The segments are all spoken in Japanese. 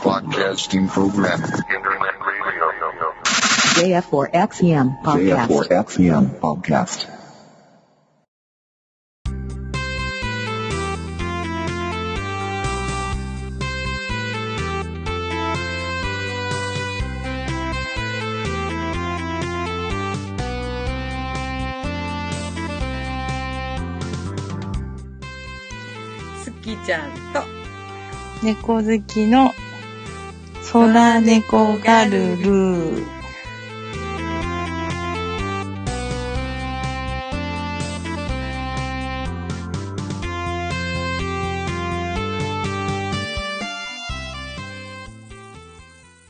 Broadcasting program. Internet radio. JF4XEM podcast. JF4XEM podcast. すきちゃんと、 猫好きの空猫ガルル。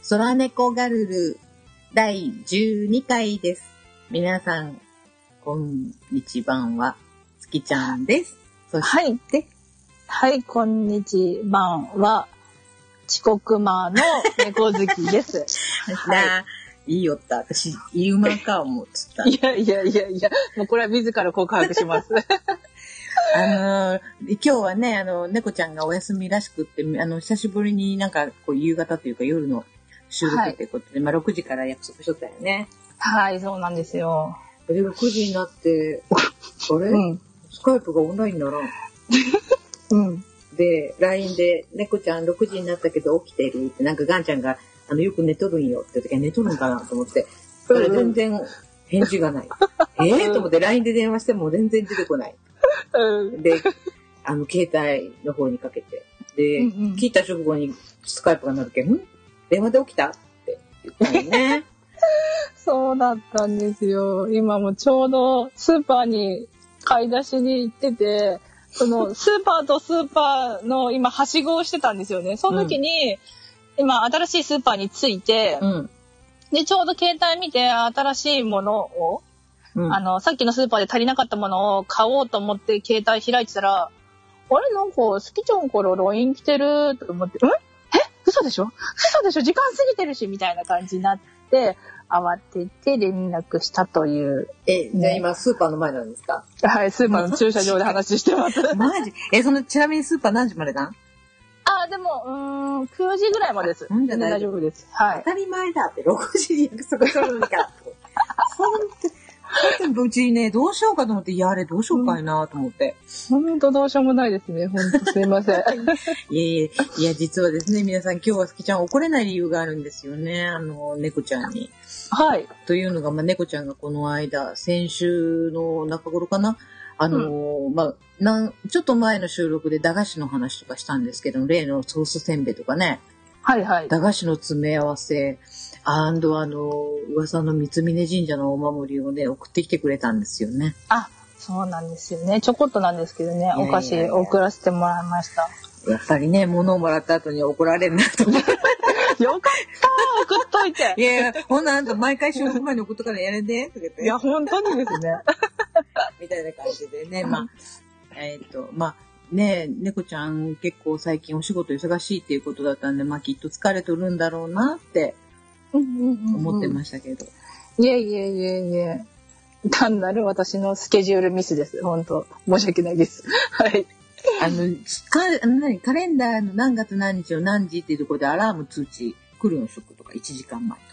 空猫ガルル第12回です。皆さん、こんにちはんは、すきちゃんです。そして、はい。で、はい、こんにちは。は、遅刻魔の猫好きです。な あ、いいよった。私、いい馬か思ってた。いやいやいやいや、もうこれは自ら告白します。あのー今日はね、あの、猫ちゃんがお休みらしくって、あの、久しぶりになんか、こう、夕方というか夜の収録っていうことで、まあ、6時から約束しとったよね。はい、そうなんですよ。で、6時になって、あれ、うん。スカイプがオンラインなら、うん。で、LINE で、猫ちゃん6時になったけど起きてるって、なんかガンちゃんが、あの、よく寝とるんよって時は寝とるんかなと思って、そしたら全然返事がない。ええと思って LINE で電話しても全然出てこない。うん。で、あの、携帯の方にかけて。で、うんうん聞いた直後にスカイプが鳴るけん、ん？電話で起きたって言ったよね。そうだったんですよ。今もちょうどスーパーに買い出しに行ってて、そのスーパーとスーパーの今はしごをしてたんですよね。その時に、今新しいスーパーに着いて、うん。で、ちょうど携帯見て新しいものを、うん。あの、さっきのスーパーで足りなかったものを買おうと思って携帯開いてたら、あれ？なんか、好きちゃんから LINE 来てると思って、ん？え？嘘でしょ？嘘でしょ？時間過ぎてるしみたいな感じになって、慌てて連絡したという。え、じゃあ今スーパーの前なんですか？はい、スーパーの駐車場で話してます。マジ？え、その、ちなみにスーパー何時までだあ、でも、うーん、9時ぐらいまでです。うんじゃ大丈夫です。はい当。たり前だって、6時に約束取るのか。本当にうちね、どうしようかと思って、いや、あれどうしようかいなと思って。ほんとどうしようもないですね。ほんとすいません。いやいや、いや、実はですね、皆さん今日はすきちゃん怒れない理由があるんですよね。あの、猫ちゃんに。はい。というのが、まあ、猫ちゃんがこの間、先週の中頃かなあの、まあ、なん、ちょっと前の収録で駄菓子の話とかしたんですけど、例のソースせんべいとかね、はいはい。駄菓子の詰め合わせ、アンドあの、噂の三峯神社のお守りをね、送ってきてくれたんですよね。あ、そうなんですよね。ちょこっとなんですけどね、お菓子送らせてもらいました。やっぱりね、物をもらった後に怒られるなと思って。よかった送っといていやいや、ほんなあんた毎回収録前に送っとからやれて、とか言っていや、本当にですね。みたいな感じでね、まあ、えっ、と、まあ、ね猫ちゃん結構最近お仕事忙しいっていうことだったんで、まあきっと疲れとるんだろうなって思ってましたけど。いえいえいえいえ。単なる私のスケジュールミスです。本当申し訳ないです。はい。あの、かカレンダーの何月何日を何時っていうところでアラーム通知来るの職とか1時間前とか。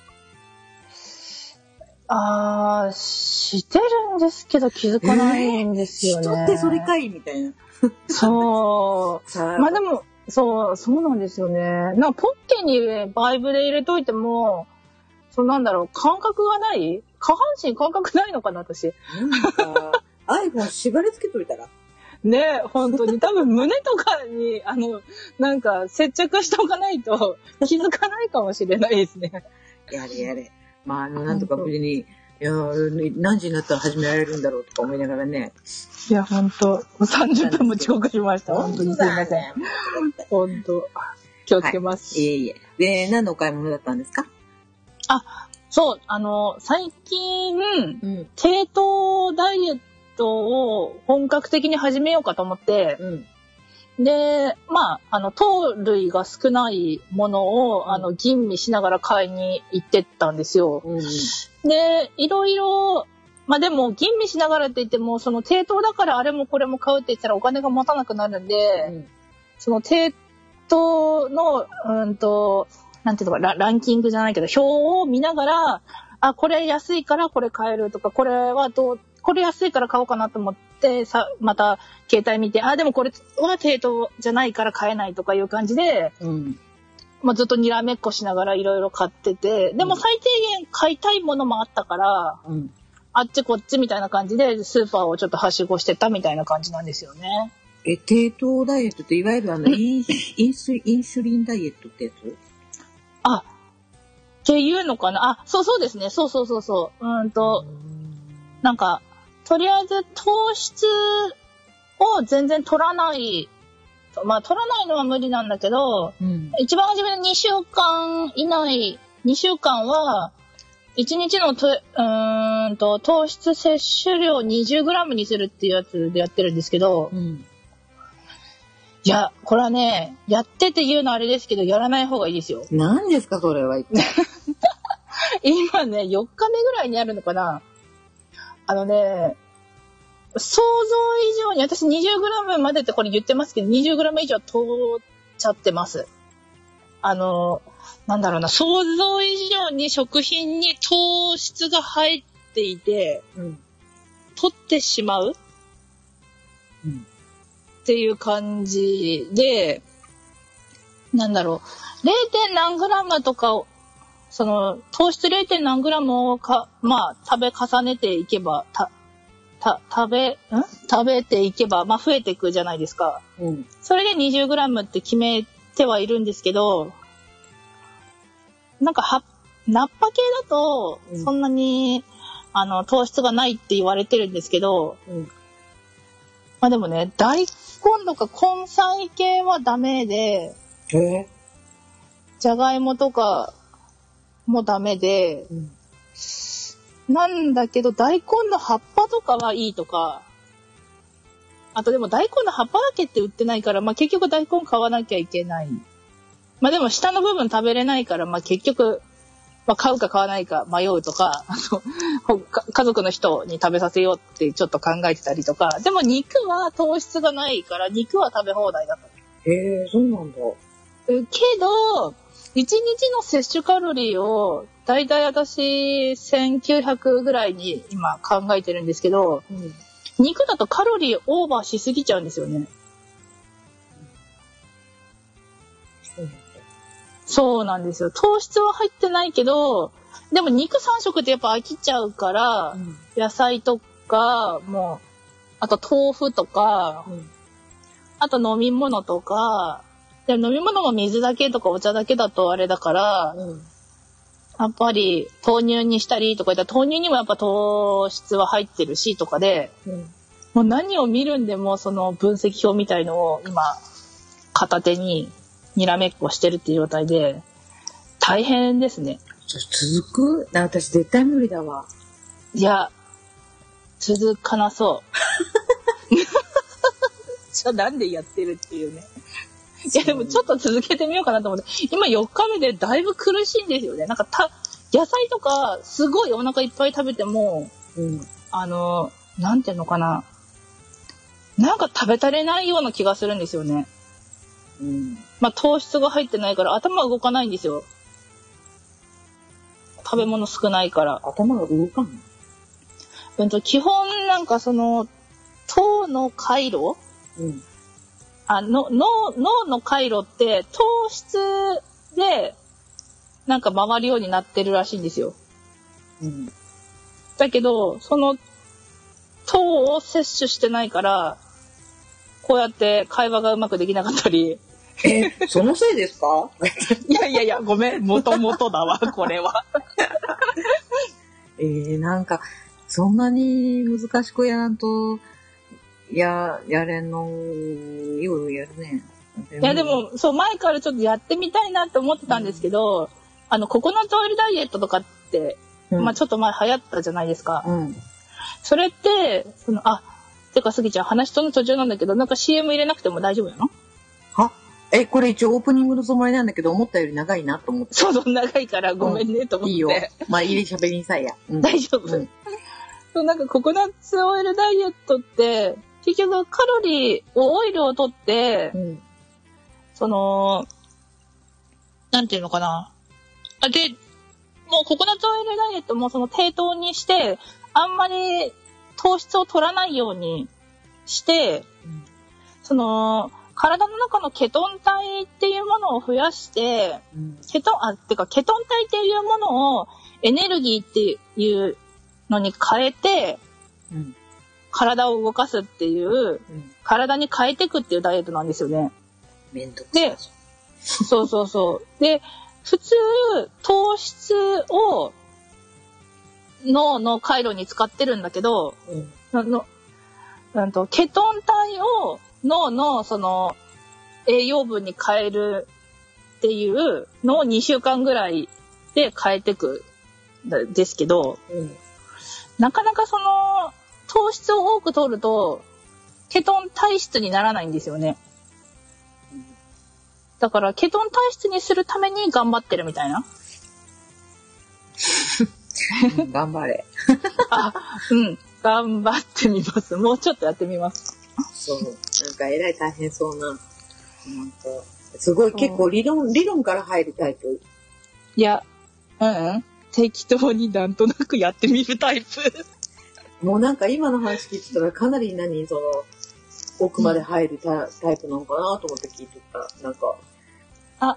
あー、してるんですけど気づかないんですよね。人ってそれかいみたいな。そう。さまあでも、そう、そうなんですよね。なんかポッケにバイブで入れといても、そうなんだろう、感覚がない？下半身感覚ないのかな、私。なんか、iPhone 縛り付けといたら。ね本当に。多分胸とかに、あの、なんか接着しておかないと 気づかないかもしれないですね。やれやれ。まあ、あの、なんとか無事に、いや、何時になったら始められるんだろうとか思いながらね。いや、本当30分も遅刻しました。本当にすいません。ん。本当気をつけます。いえいえ。で、何のお買い物だったんですか？そう、あの、最近、うん。低糖ダイエットを本格的に始めようかと思って、うん。で、まあ、あの、糖類が少ないものを、うんあの、吟味しながら買いに行ってったんですよ。うん。で、いろいろ、まあでも、吟味しながらって言っても、その低糖だからあれもこれも買うって言ったらお金が持たなくなるんで、その低糖トの、うんと、なんていうのかラ、ランキングじゃないけど、表を見ながら、あ、これ安いからこれ買えるとか、これはどう、これ安いから買おうかなと思って、さ、また携帯見て、あ、でもこれは低等じゃないから買えないとかいう感じで、うん。まあ、ずっとにらめっこしながらいろいろ買ってて、でも最低限買いたいものもあったから、うん。あっちこっちみたいな感じでスーパーをちょっとはしごしてたみたいな感じなんですよね。え、低糖ダイエットっていわゆるあの、インインスインスリンダイエットってやつ？あ、っていうのかな？あ、そうそうですね。そうそうそうそう。うーんと、なんか、とりあえず糖質を全然取らない。まあ取らないのは無理なんだけど、うん。一番初めの2週間以内、2週間は、1日のとうーんと糖質摂取量 20g にするっていうやつでやってるんですけど、うん。いや、これはね、やってて言うのはあれですけど、やらない方がいいですよ。何ですか、それは。今ね、4日目ぐらいにあるのかなあのね、想像以上に、私 20g までってこれ言ってますけど、20g 以上通っちゃってます。あの、なんだろうな、想像以上に食品に糖質が入っていて、うん。取ってしまううん。っていう感じで、なんだろう、0. 何グラムとかを、その、糖質 0. 何グラムをか、まあ、食べ重ねていけば、た、た、食べ、ん？食べていけば、まあ、増えていくじゃないですか。うん。それで20グラムって決めてはいるんですけど、なんか、は、ナッパ系だとう、んそんなに、あの、糖質がないって言われてるんですけど、うん。まあでもね、大根とか根菜系はダメで、えじゃがいもとかもダメで、うん。なんだけど大根の葉っぱとかはいいとか、あとでも大根の葉っぱだけって売ってないから、まあ結局大根買わなきゃいけない。まあでも下の部分食べれないから、まあ結局、まあ買うか買わないか迷うとか、あ家族の人に食べさせようってちょっと考えてたりとか、でも肉は糖質がないから肉は食べ放題だった。えー、そうなんだ。けど、1日の摂取カロリーを、だいたい私、1900ぐらいに今考えてるんですけど、うん。肉だとカロリーオーバーしすぎちゃうんですよね。そうなんだ。そうなんですよ。糖質は入ってないけど、でも肉3食ってやっぱ飽きちゃうから、うん。野菜とか、もう、あと豆腐とか、うん。あと飲み物とか、でも飲み物も水だけとかお茶だけだとあれだから、うん。やっぱり豆乳にしたりとか言ったら豆乳にもやっぱ糖質は入ってるしとかで、うん。もう何を見るんでもその分析表みたいのを今片手ににらめっこしてるっていう状態で大変ですね。そ続く？あ私絶対無理だわ。いや、続かなそう。じゃあなんでやってるっていうね。いやでもちょっと続けてみようかなと思って、今4日目でだいぶ苦しいんですよね。なんかた、野菜とかすごいお腹いっぱい食べても、うん。あの、なんていうのかな。なんか食べ足れないような気がするんですよね。うん。まあ糖質が入ってないから頭が動かないんですよ。食べ物少ないから。頭が動かんのうんと基本なんかその、糖の回路うん。あの脳脳の回路って糖質でなんか回るようになってるらしいんですよ。うん。だけど、その糖を摂取してないから、こうやって会話がうまくできなかったり、え、そのせいですか？いやいやいや、ごめん、もともとだわ、これは。えー、なんか、そんなに難しくやらんと、や、やれんの、ようやるね。いやで、も、そう、前からちょっとやってみたいなって思ってたんですけど、あの、ココナッツオイルダイエットとかって、うん、まあちょっと前流行ったじゃないですか。うん。それって、その、あ、てか、すぎちゃん、話との途中なんだけど、なんか CM 入れなくても大丈夫なの？は？え、これ一応オープニングのつもりなんだけど、思ったより長いなと思って。そうそう、長いからごめんね、と思って。いいよ。まあ、入れ喋りんさいや。うん 大丈夫、うんそう、なんかココナッツオイルダイエットって、結局カロリーを、オイルを取ってう、ん。その、なんていうのかな。あ、で、もうココナッツオイルダイエットもその低糖にして、あんまり糖質を取らないようにして、うんその、体の中のケトン体っていうものを増やして、うんケトン、あ、てか、ケトン体っていうものをエネルギーっていうのに変えて、うん体を動かすっていう、うん体に変えていくっていうダイエットなんですよね。めんどくさいでそうそうそう。で、普通、糖質を脳の回路に使ってるんだけど、うんあの、うんと、ケトン体を脳のその栄養分に変えるっていうのを2週間ぐらいで変えてくんですけど、うんなかなかその糖質を多く取ると、ケトン体質にならないんですよね。だから、ケトン体質にするために頑張ってるみたいな。うん頑張れ。あ、うん。頑張ってみます。もうちょっとやってみます。そう。なんかえらい大変そうな。なんか、すごい結構理論、理論から入るタイプ。いや、うんうん。適当になんとなくやってみるタイプ。もうなんか今の話聞いてたらかなり何、その、奥まで入るタ,、タイプなのかなと思って聞いてた。なんか、あ、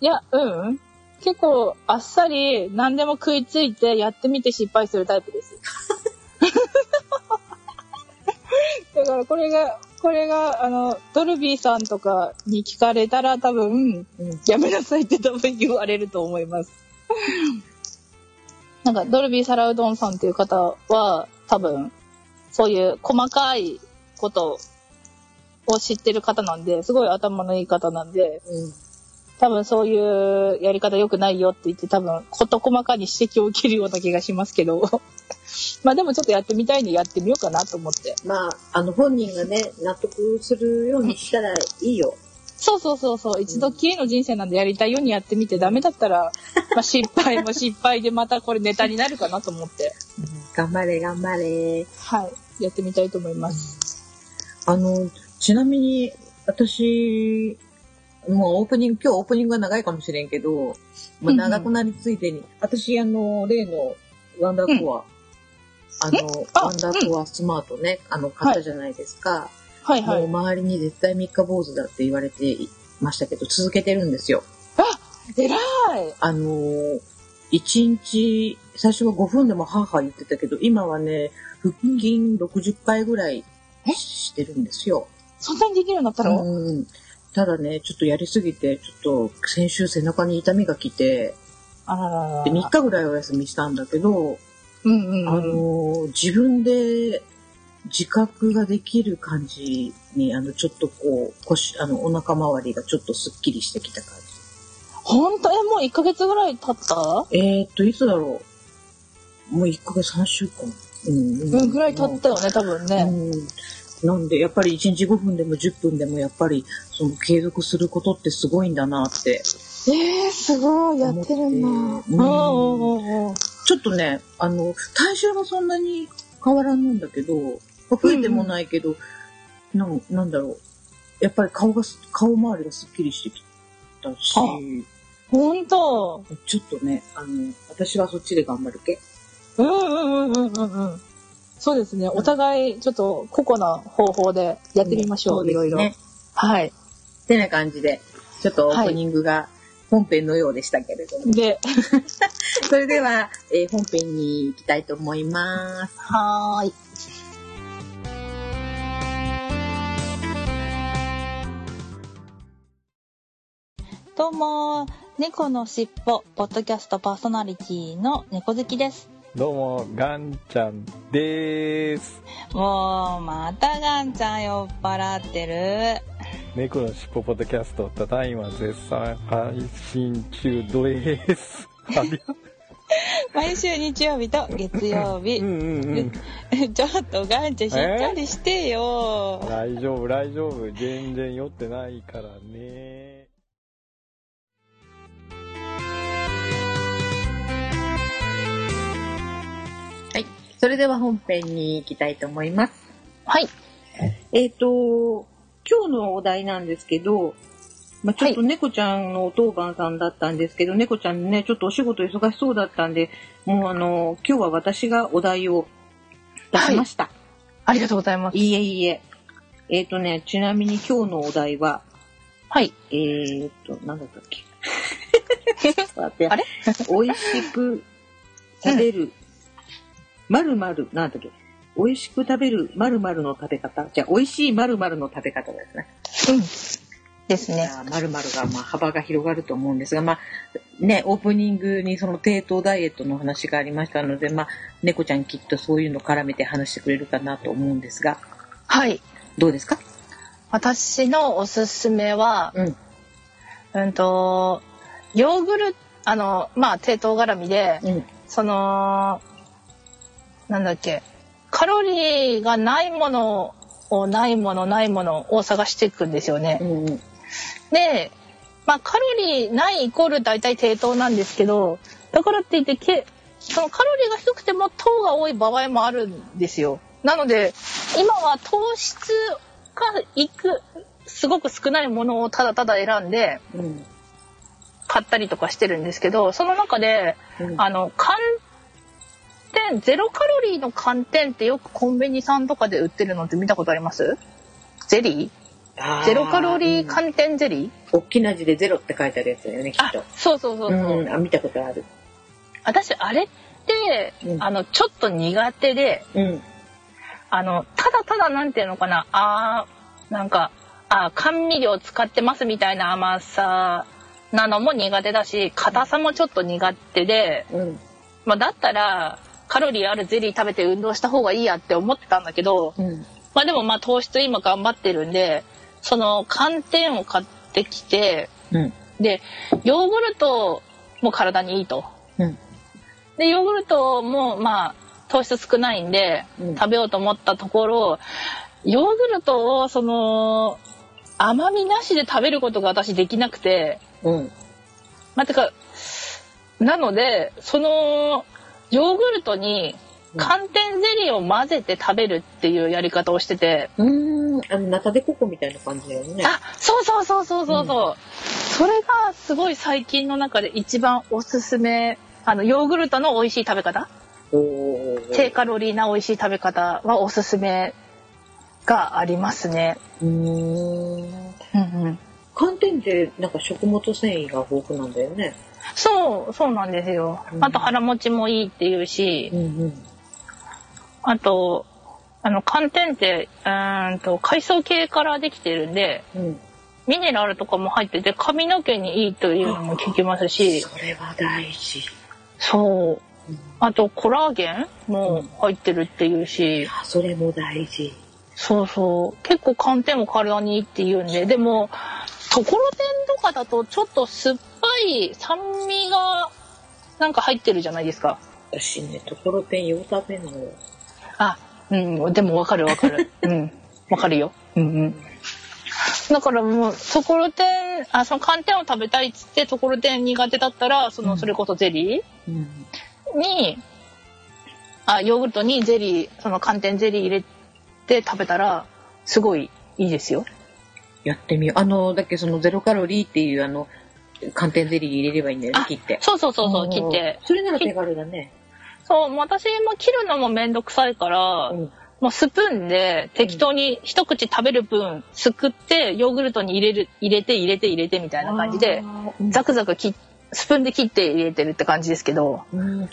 いや、うんうん。結構あっさり何でも食いついてやってみて失敗するタイプです。だからこれが、これが、あの、ドルビーさんとかに聞かれたら多分、うん。やめなさいって多分言われると思います。なんか、ドルビー・サラウドンさんっていう方は、多分、そういう細かいことを知ってる方なんで、すごい頭のいい方なんで、うん。多分そういうやり方良くないよって言って、多分、事細かに指摘を受けるような気がしますけど、まあでもちょっとやってみたいんでやってみようかなと思って。まあ、あの本人がね、納得するようにしたらいいよ。そうそうそうそう、一度きりの人生なんでやりたいようにやってみて、ダメだったら、まあ失敗も失敗でまたこれネタになるかなと思って、頑張れ、頑張れ。はい、やってみたいと思います。あの、ちなみに、私、もうオープニング、今日オープニングが長いかもしれんけど、まあ、うんうん長くなりついでに、私、あの、例のワンダーコア、あの、あワンダーコアスマートね、あの、買ったじゃないですか。はいはい。もう周りに絶対三日坊主だって言われていましたけど、続けてるんですよ。偉いあのー、1日、最初は5分でもハーハー言ってたけど、今はね、腹筋60回ぐらいしてるんですよ。そんなにできるようになったの、うん。ただね、ちょっとやりすぎて、ちょっと先週背中に痛みが来て、あらららで3日ぐらいお休みしたんだけど、うんうんあうん。のー、自分で自覚ができる感じに、あの、ちょっとこう、腰、あの、お腹周りがちょっとスッキリしてきた感ほんとえ、もう1ヶ月ぐらい経った？じ。えー、っと、いつだろう。もう1ヶ月3週間。うん、うん、ぐらい経ったよね、多分ね。うんなんで、やっぱり1日5分でも10分でも、やっぱり、その継続することってすごいんだなって。えー、すごい、やってるんだ。思ってうん。ちょっとね、あの、体重はそんなに変わらないんだけど、増えてもないけど、なんなんだろう。やっぱり顔がす、顔周りがすっきりしてきたし、あほんと。ちょっとね、あの、私はそっちで頑張るけ。うんうんうんうんうんうん。そうですね。お互い、ちょっと、個々な方法でやってみましょう。いろいろ。ね。はい。ってな感じで、ちょっとオープニングが本編のようでしたけれども。で、それでは、えー本編に行きたいと思います。はーい。どうも、猫のしっぽ、ポッドキャストパーソナリティの猫好きです。どうも、ガンちゃんです。もう、またガンちゃん酔っ払ってる。猫のしっぽポッドキャスト、ただいま絶賛配信中です。毎週日曜日と月曜日うん。ちょっとガンちゃんしっかりしてよ。大丈夫、大丈夫。全然酔ってないからね。それでは本編に行きたいと思います。はい。えっ、と、今日のお題なんですけど、まあ、ちょっと猫ちゃんのお当番さんだったんですけど、猫ちゃんね、ちょっとお仕事忙しそうだったんで、もうあの、今日は私がお題を出しました。ありがとうございます。い、いえいえ。えっ、とね、ちなみに今日のお題は、はい。えーと、なんだったっけ？あれ？美味しく食べる、まるまる、なんだっけ。美味しく食べるまるまるの食べ方？じゃあ、美味しいまるまるの食べ方ですね。うん。ですね。まるまるが、まあ、幅が広がると思うんですが、まあ、ね、オープニングにその低糖ダイエットの話がありましたので、まあ、猫ちゃんきっとそういうの絡めて話してくれるかなと思うんですが、はい。どうですか？私のおすすめは、うん。うんと、ヨーグルト、あの、まあ、低糖絡みで、うん。その、なんだっけ、カロリーがないものをないものないものを探していくんですよね。うん。うん。で、まあ、カロリーないイコール大体低糖なんですけど、だからって言ってけ、そのカロリーが低くても糖が多い場合もあるんですよ。なので、今は糖質がいく、すごく少ないものをただただ選んでうん。買ったりとかしてるんですけど、その中で、うんあの、寒天、ゼロカロリーの寒天ってよくコンビニさんとかで売ってるのって見たことあります？ゼリー？ゼロカロリーか寒天ゼリー、大きな字でゼロって書いてあるやつだよね、きっあと。、そうそうそうそう。うん、あ、見たことある。私あれって、うんあのちょっと苦手でうん。あのただただなんていうのかなあーなんかあー甘味料使ってますみたいな甘さなのも苦手だし硬さもちょっと苦手で、うん。まあ、だったらカロリーあるゼリー食べて運動した方がいいやって思ってたんだけど、うん。まあ、でもまあ糖質今頑張ってるんでその寒天を買ってきてうん。でヨーグルトも体にいいと。うん。でヨーグルトもまあ糖質少ないんで、うん食べようと思ったところヨーグルトをその甘みなしで食べることが私できなくてうん。まあてかなのでそのヨーグルトに寒天ゼリーを混ぜて食べるっていうやり方をしてて、うん。あの、ナタデココみたいな感じだよね。あそうそうそうそうそうそう、それがすごい最近の中で一番おすすめあのヨーグルトの美味しい食べ方？おー低カロリーな美味しい食べ方はおすすめがありますね。うーん。うんうん、寒天ってなんか食物繊維が豊富なんだよね。そうそうなんですよう。んあと腹持ちもいいっていうし、んうん。あとあの寒天ってうーんと海藻系からできてるんでうん。ミネラルとかも入ってて髪の毛にいいというのも聞きますし、それは大事。そう。あとコラーゲンも入ってるっていうし、あ、それも大事。そうそう。結構寒天も体にいいっていうんで、でも、ところてんとかだとちょっと酸っぱい酸味がなんか入ってるじゃないですか。私ね、ところてんよう食べんのよ。あ、うん、でもわかるわかる。うん、わかるよ。うんうん。だからもう、ところてん、あ、その寒天を食べたいっつって、ところてん苦手だったら、その、それこそゼリうん。ーに、あ、ヨーグルトにゼリー、その寒天ゼリー入れて食べたら、すごいいいですよ。やってみよう。あの、だっけそのゼロカロリーっていうあの、寒天ゼリー入れればいいんだよねあ、切って。そうそうそうそう、ん切って。それなら手軽だね。そう、私も切るのもめんどくさいから、うんもうスプーンで適当に一口食べる分すくってヨーグルトに入れる入れて入れて入れてみたいな感じでザクザク切っスプーンで切って入れてるって感じですけど、うん。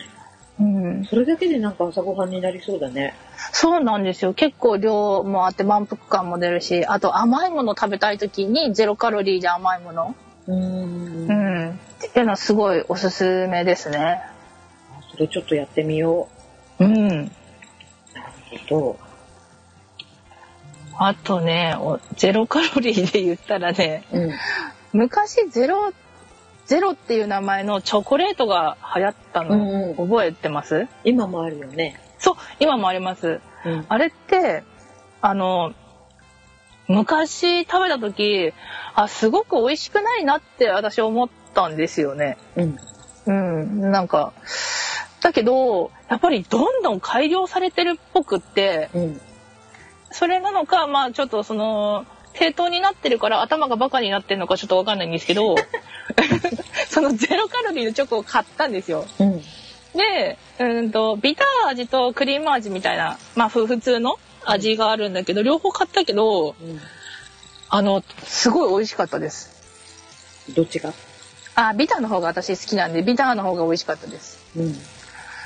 うん、それだけでなんか朝ごはんになりそうだね。そうなんですよ結構量もあって満腹感も出るしあと甘いもの食べたい時にゼロカロリーで甘いもの、うんうん、っていうのはすごいおすすめですね。それちょっとやってみようん、う。なるほど。あとねおゼロカロリーで言ったらねうん。昔ゼロゼロっていう名前のチョコレートが流行ったの、覚えてます？今もあるよね。そう今もありますうん。あれってあの昔食べた時あすごく美味しくないなって私思ったんですよねうん。うんなんかだけどやっぱりどんどん改良されてるっぽくってうん。それなのかまあちょっとその正当になってるから頭がバカになってるのかちょっとわかんないんですけど そのゼロカロリーのチョコを買ったんですよ。うん。で、うんと、ビター味とクリーム味みたいな、まあ、ふ普通の味があるんだけど、両方買ったけど、うん。あの、すごい美味しかったです。どっちが？あ、ビターの方が私好きなんで、ビターの方が美味しかったです。うん。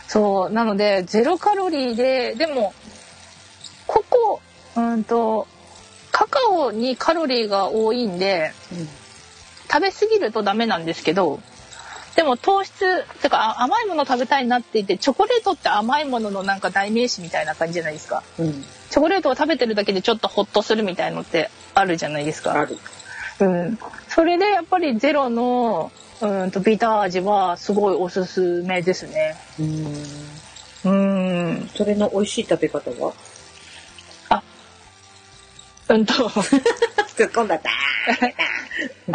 そう、なので、ゼロカロリーで、でも、ここ、うんと、カカオにカロリーが多いんで、食べ過ぎるとダメなんですけど、でも糖質、てかあ甘いもの食べたいなって言って、チョコレートって甘いもののなんか代名詞みたいな感じじゃないですか。うん。チョコレートを食べてるだけでちょっとホッとするみたいのってあるじゃないですか。ある。うん。それでやっぱりゼロの、うんとビター味はすごいおすすめですね。うん。うん。それの美味しい食べ方は？うんと、突っ込んだった。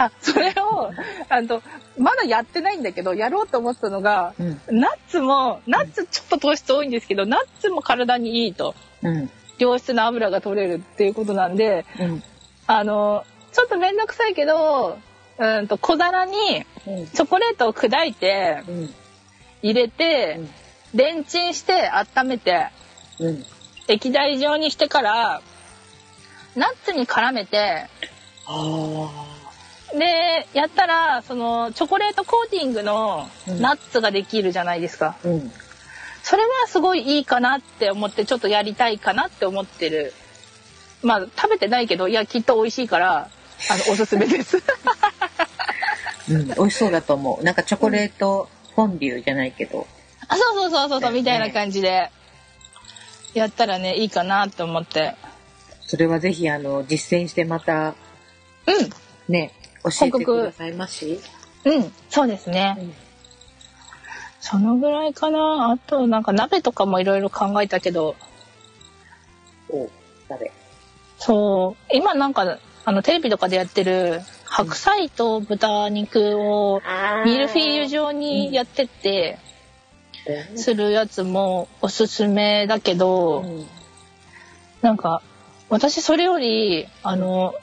あ、それを、あの、まだやってないんだけど、やろうと思ったのが、うん。ナッツも、ナッツちょっと糖質多いんですけど、ナッツも体にいいと。うん。良質な油が取れるっていうことなんで、うん。あの、ちょっとめんどくさいけど、うんと小皿にうん。チョコレートを砕いてうん。入れて、うんレンチンして温めてうん。液体状にしてからナッツに絡めてあでやったらそのチョコレートコーティングのうんナッツができるじゃないですか、あ。うん。それはすごいいいかなって思ってちょっとやりたいかなって思ってるまあ食べてないけどいやきっと美味しいからあのおすすめです うん。美味しそうだと思う。なんかチョコレートフォンデュじゃないけど。あそうそうそうそうそう、ねみたいな感じでやったらねいいかなって思ってそれはぜひ、あの、実践してまた、うん。ね、教えてくださいまし。うん、そうですね。うん。そのぐらいかな。あと、なんか鍋とかもいろいろ考えたけど、お鍋。そう、今なんか、あの、テレビとかでやってる、白菜と豚肉をミルフィーユ状にやってって、するやつもおすすめだけど、うん。なんか、私それより、あの、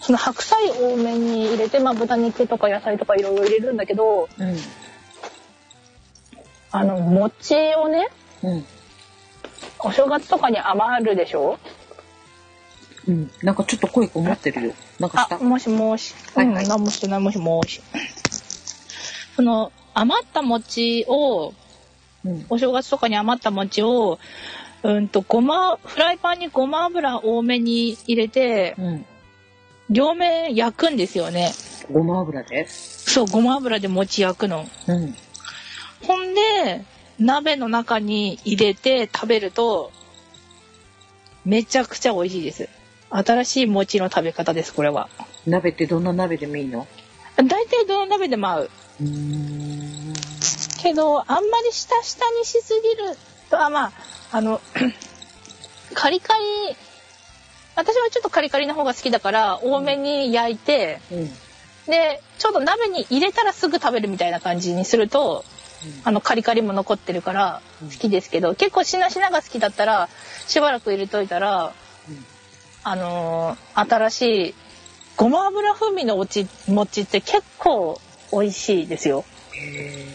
その白菜多めに入れて、まあ豚肉とか野菜とかいろいろ入れるんだけど、うん。あの、餅をね、うん。お正月とかに余るでしょ？うん。なんかちょっと声こもってるよ。なんかした？あ、もしもし。はいはいうん、何もしてない、もしもし。その、余った餅を、うん。お正月とかに余った餅を、うんと、ごま、フライパンにごま油多めに入れて、うん。両面焼くんですよね。ごま油でそう、ごま油で餅焼くの。うん。ほんで、鍋の中に入れて食べると、めちゃくちゃ美味しいです。新しい餅の食べ方です、これは。鍋ってどんな鍋でもいいの？大体どの鍋でも合う。けど、あんまり下下にしすぎると、あ、まあ、あの、カリカリ、私はちょっとカリカリの方が好きだから、多めに焼いて、うん。で、ちょっと鍋に入れたらすぐ食べるみたいな感じにすると、あの、カリカリも残ってるからうん好きですけど、結構しなしなが好きだったら、しばらく入れといたら、うんあのー新しい、ごま油風味のおち餅って結構美味しいですよ。へ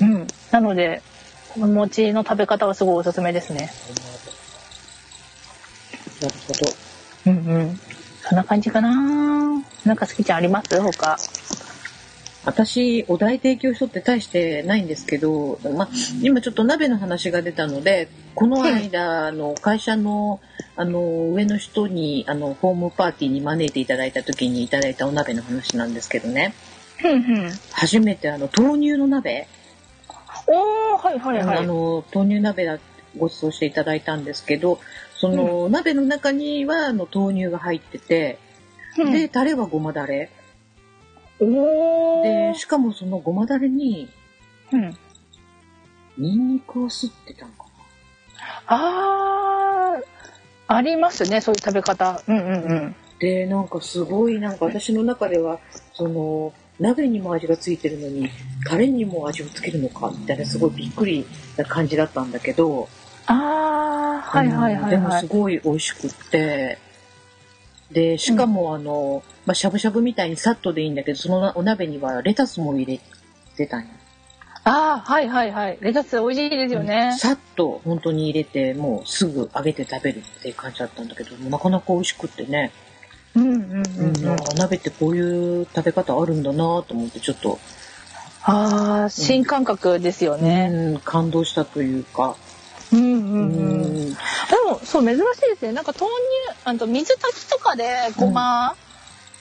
うー。ん。なので、この餅の食べ方はすごいおすすめですね。なるほど。うんうん。そんな感じかななんか好きちゃんあります？他。私、お題提供書って大してないんですけど、まあ、今ちょっと鍋の話が出たので、この間、あの、会社の、あの、上の人に、あの、ホームパーティーに招いていただいた時にいただいたお鍋の話なんですけどね。初めてあの、豆乳の鍋、おー、はいはいはあい。の、豆乳鍋だご馳走していただいたんですけど、その、鍋の中には、あの、豆乳が入ってて、うんで、タレはごまだれ。おー。で、しかもそのごまだれに、うん。ニンニクを吸ってたのかあー、ありますね、そういう食べ方。うんうんうん。で、なんかすごい、なんか私の中では、その、鍋にも味がついてるのに、タレにも味をつけるのか、みたいなすごいびっくりな感じだったんだけど、あー、はいはいはいでもすはい。ごい美味しくって、で、しかもあの、まあ、しゃぶしゃぶみたいにさっとでいいんだけど、そのお鍋にはレタスも入れてたんや。ああ、はいはいはい。レタス美味しいですよね。さっと本当に入れて、もうすぐ揚げて食べるっていう感じだったんだけど、なかなか美味しくってね。うんうんうんうん。あ鍋ってこういう食べ方あるんだなと思って、ちょっと、ああ、新感覚ですよね。うん、感動したというか。うんううんうん。でん。も、そう、珍しいですね。なんか豆乳、あと水炊きとかでごま、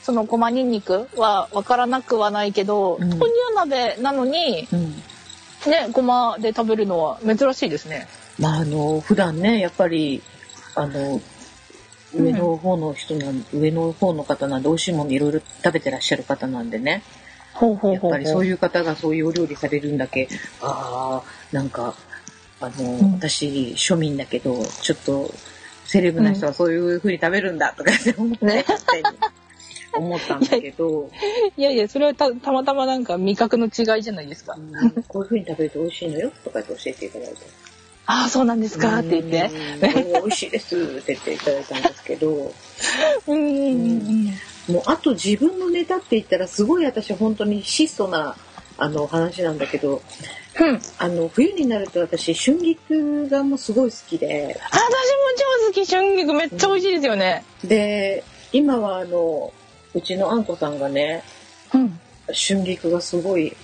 そのごまにんにくはわからなくはないけど、うん豆乳鍋なのに、うん。ね、ごまで食べるのは珍しいですね。まあ、あの、普段ね、やっぱり、あの、上の方の人なん、上の方の方なんで、美味しいものいろいろ食べてらっしゃる方なんでね。ほうほやっぱりそうう。いう方がそういうお料理されるんだけ、ああ、なんか、あの、ん私、庶民だけど、ちょっと、セレブな人はそういう風に食べるんだとかって思って、思ったんだけど、いやいや、それはたたまたまなんか味覚の違いじゃないですかう。んこういう風に食べると美味しいのよとかって教えていただいて。ああ、そうなんですかって言って。美味しいですって言っていただいたんですけど、うんうんうんもうあと自分のネタって言ったらすごい私本当に質素なあの話なんだけど、うん。うん。あの冬になると私春菊がもうすごい好きで、私も超好き、春菊めっちゃ美味しいですよね。で今はあのうちのあんこさんがねうん。春菊がすごい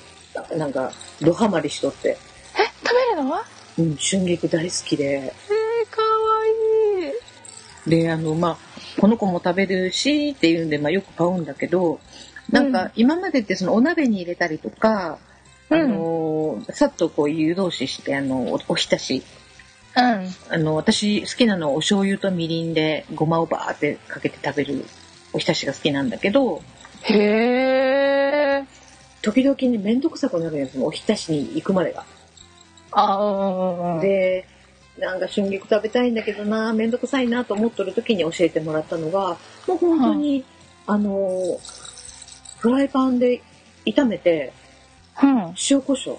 なんかドハマりしとって、え、食べるのは？うん、春菊大好きでえー、かわいい。であのまあこの子も食べるしっていうんで、まあ、よく買うんだけどなんうか今までってそのお鍋に入れたりとか、あうんのさっとこう湯通ししてあのおおひたしうん。あの私好きなのはお醤油とみりんでごまをバーってかけて食べるおひたしが好きなんだけどへえ。時々ね面倒くさくなるんですよおひたしに行くまでが。あ。でなんか春菊食べたいんだけどな面倒くさいなと思っとる時に教えてもらったのがもう本当に、あのフライパンで炒めてうん。塩コショウ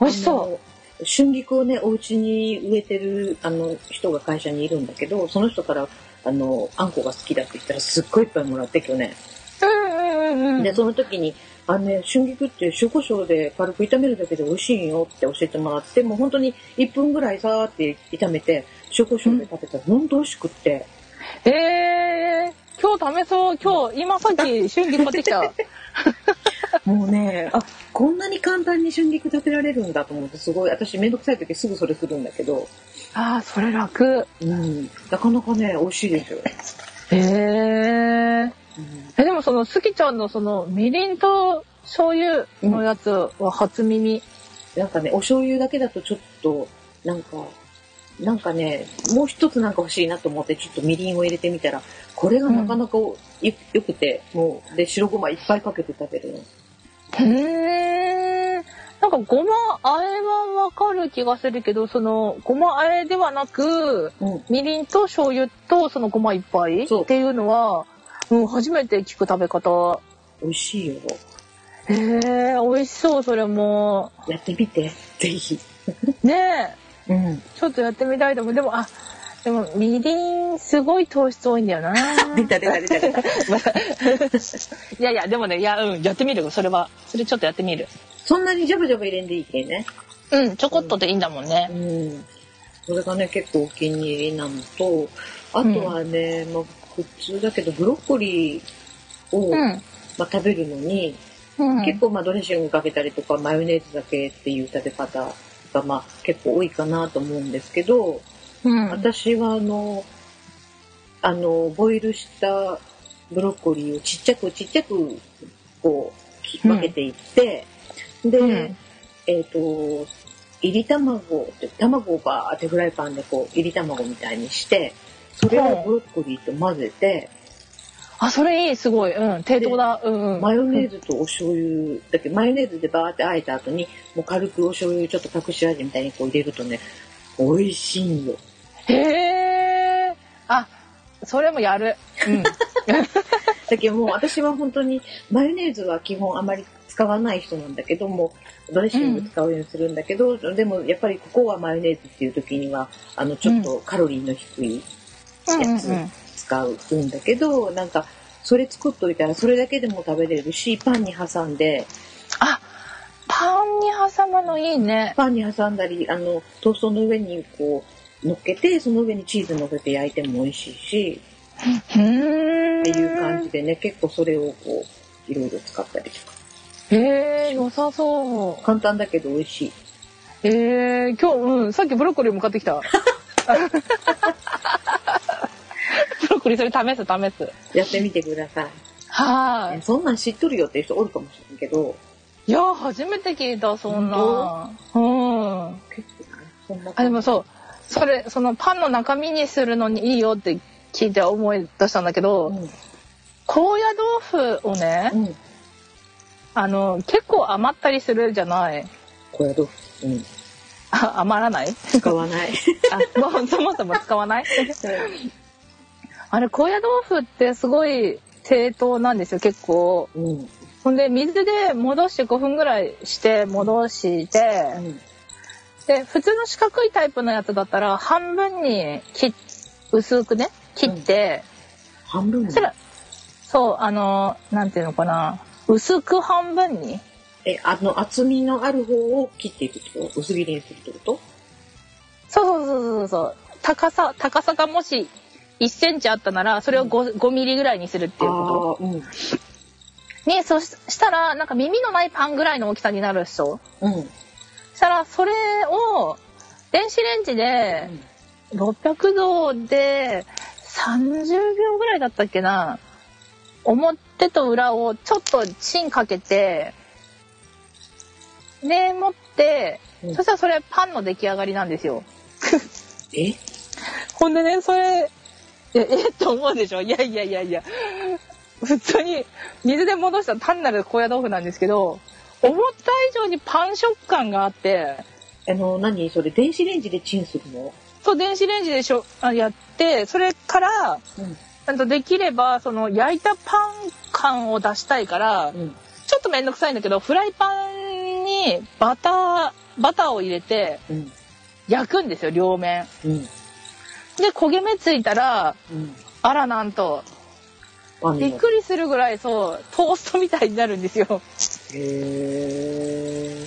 美味しそあの春菊をねお家に植えてるあの人が会社にいるんだけどその人からあのあんこが好きだって言ったらすっごいいっぱいもらって去年。う。うんうんうんうん。でその時に「あのね春菊って塩コショウで軽く炒めるだけで美味しいよ」って教えてもらってもう本当に1分ぐらいさーって炒めて塩コショウで食べたら本当美味しくってええー。今日試そう。今日、今さっき春菊買ってきた。もうねあこんなに簡単に春菊食べられるんだと思ってすごい私めんどくさい時すぐそれするんだけど、ああ、それ楽。うん、なかなかね美味しいですよ。へえ。え、でもその、すきちゃんのその、みりんと醤油のやつは初耳。なんかねお醤油だけだとちょっとなんかなんかねもう一つなんか欲しいなと思ってちょっとみりんを入れてみたらこれがなかなかよ,、よくてもうで白ごまいっぱいかけて食べるの。へえ。なんかごまあえはわかる気がするけど、そのごまあえではなく、うんみりんと醤油とそのごまいっぱいっていうのは、うん、初めて聞く食べ方。美味しいよ。へえ、美味しそう、それも。やってみて、ぜひ。ねえ、うん。ちょっとやってみたいと思う。でも、あ、でもみりんすごい糖質多いんだよな。出た出た出た出た。いやいや、でもね、いや、うん、やってみる。それは。それちょっとやってみる。そんなにジャブジャブ入れんでいいけね。うん、ちょこっとでいいんだもんねう。ん。それがね、結構お気に入りなのと、あとはね、まあ、普通だけど、ブロッコリーを、うん。まあ、食べるのに、うん、結構まあドレッシングかけたりとか、マヨネーズだけっていう食べ方が、まあ、結構多いかなと思うんですけど、うん、私はあの、あの、ボイルしたブロッコリーをちっちゃくちっちゃく、こう、き分けていって、で、うん。えっ、と、入り卵って、卵をバーってフライパンでこう、入り卵みたいにして、それをブロッコリーと混ぜて、あ、それいい、すごい。うん、低糖だ。うん、うん。マヨネーズとお醤油、だけどマヨネーズでバーって和えた後に、もう軽くお醤油ちょっと隠し味みたいにこう入れるとね、美味しいんよ。へえ。あ、それもやる。うん。だけどもう私は本当にマヨネーズは基本あまり使わない人なんだけどもドレッシング使うようにするんだけど、でもやっぱりここはマヨネーズっていう時にはあのちょっとカロリーの低いうんうん使うんだけど、なんか、それ作っといたらそれだけでも食べれるし、パンに挟んで、あ、パンに挟むのいいね。パンに挟んだり、あの、トーストの上にこう、乗っけて、その上にチーズ乗せて焼いても美味しいし、うーん。っていう感じでね、結構それをこう、いろいろ使ったりとか。へえ、良さそう。簡単だけど美味しい。えー、今日、うん、さっきブロッコリーも買ってきた。ブロッコリーそれ試す試す。やってみてください。はい。そんなん知っとるよっていう人おるかもしれんけど、いや、初めて聞いた、そんな。うん。結構ね、そんなあ、でもそう、それ、そのパンの中身にするのにいいよって聞いて思い出したんだけど、うん。高野豆腐をね、うん。あの、結構余ったりするじゃない。高野豆腐。うん。あ余らない？使わない。あ、もうそもそも使わない？あれ、高野豆腐ってすごい正当なんですよ、結構。うん。ほんで、水で戻して5分ぐらいして戻して、うん。で、普通の四角いタイプのやつだったら、半分に切っ、薄くね、切って、半分に？そそう、あの、なんていうのかな、薄く半分に、え、あの、厚みのある方を切っていくってこと薄切りにするってこと？そうそうそうそうそう、高さ、高さがもし1センチあったなら、それを 5, 5ミリぐらいにするっていうこああ、うん。と。ね、そししたら、なんか耳のないパンぐらいの大きさになるでしょ？うん。そしたら、それを、電子レンジで、600度で30秒ぐらいだったっけな？表と裏をちょっと芯かけてで持って、うん。そしたらそれパンの出来上がりなんですよ。え？ほんでねそれええって思うでしょ。いやいやいやいや。普通に水で戻した単なる高野豆腐なんですけど思った以上にパン食感があって。あの、何？それ、電子レンジでチンするの？そう電子レンジでしょあやってそれからうん。あとできればその焼いたパン感を出したいから、うん。ちょっとめんどくさいんだけどフライパンにバターバターを入れてうん。焼くんですよ両面。うん。で焦げ目ついたらうん。あらなんとびっくりするぐらいそうトーストみたいになるんですよ。へ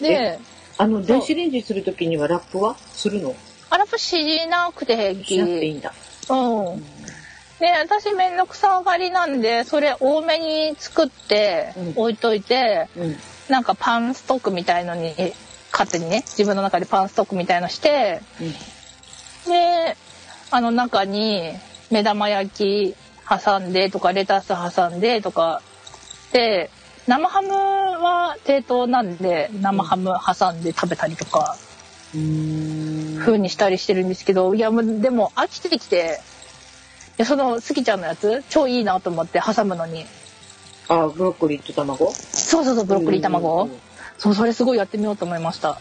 ー。であの、電子レンジするときにはラップはするの？アラプしなくて平しなくていい気んだ。うんで私めんどくさがりなんでそれ多めに作ってうん置いといて、うん。なんかパンストックみたいのに勝手にね自分の中でパンストックみたいのしてうん。であの中に目玉焼き挟んでとかレタス挟んでとかで生ハムは低糖なんで生ハム挟んで食べたりとかうーん。風にしたりしてるんですけどいやでも飽きてきていやそのスキちゃんのやつ？超いいなと思って挟むのに。あ、ブロッコリーと卵？そうそうそうブロッコリー卵。うそうそれすごいやってみようと思いました。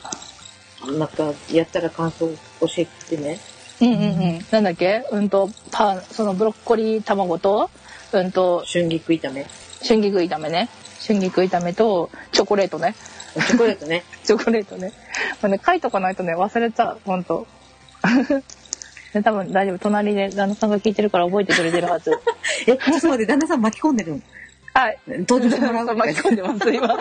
んなんか、やったら感想教えてね。うんうんうん。なんだっけ？うんとパンそのブロッコリー卵とうんと春菊炒め。春菊炒めね。春菊炒めとチョコレートね。チョコレートね。チョコレートね。これね書いとかないとね忘れちゃうほん多分大丈夫隣で旦那さんが聞いてるから覚えてくれてるはず え、ちょっと待って、旦那さん巻き込んでるの？はい登場してもらうそう巻き込んでます今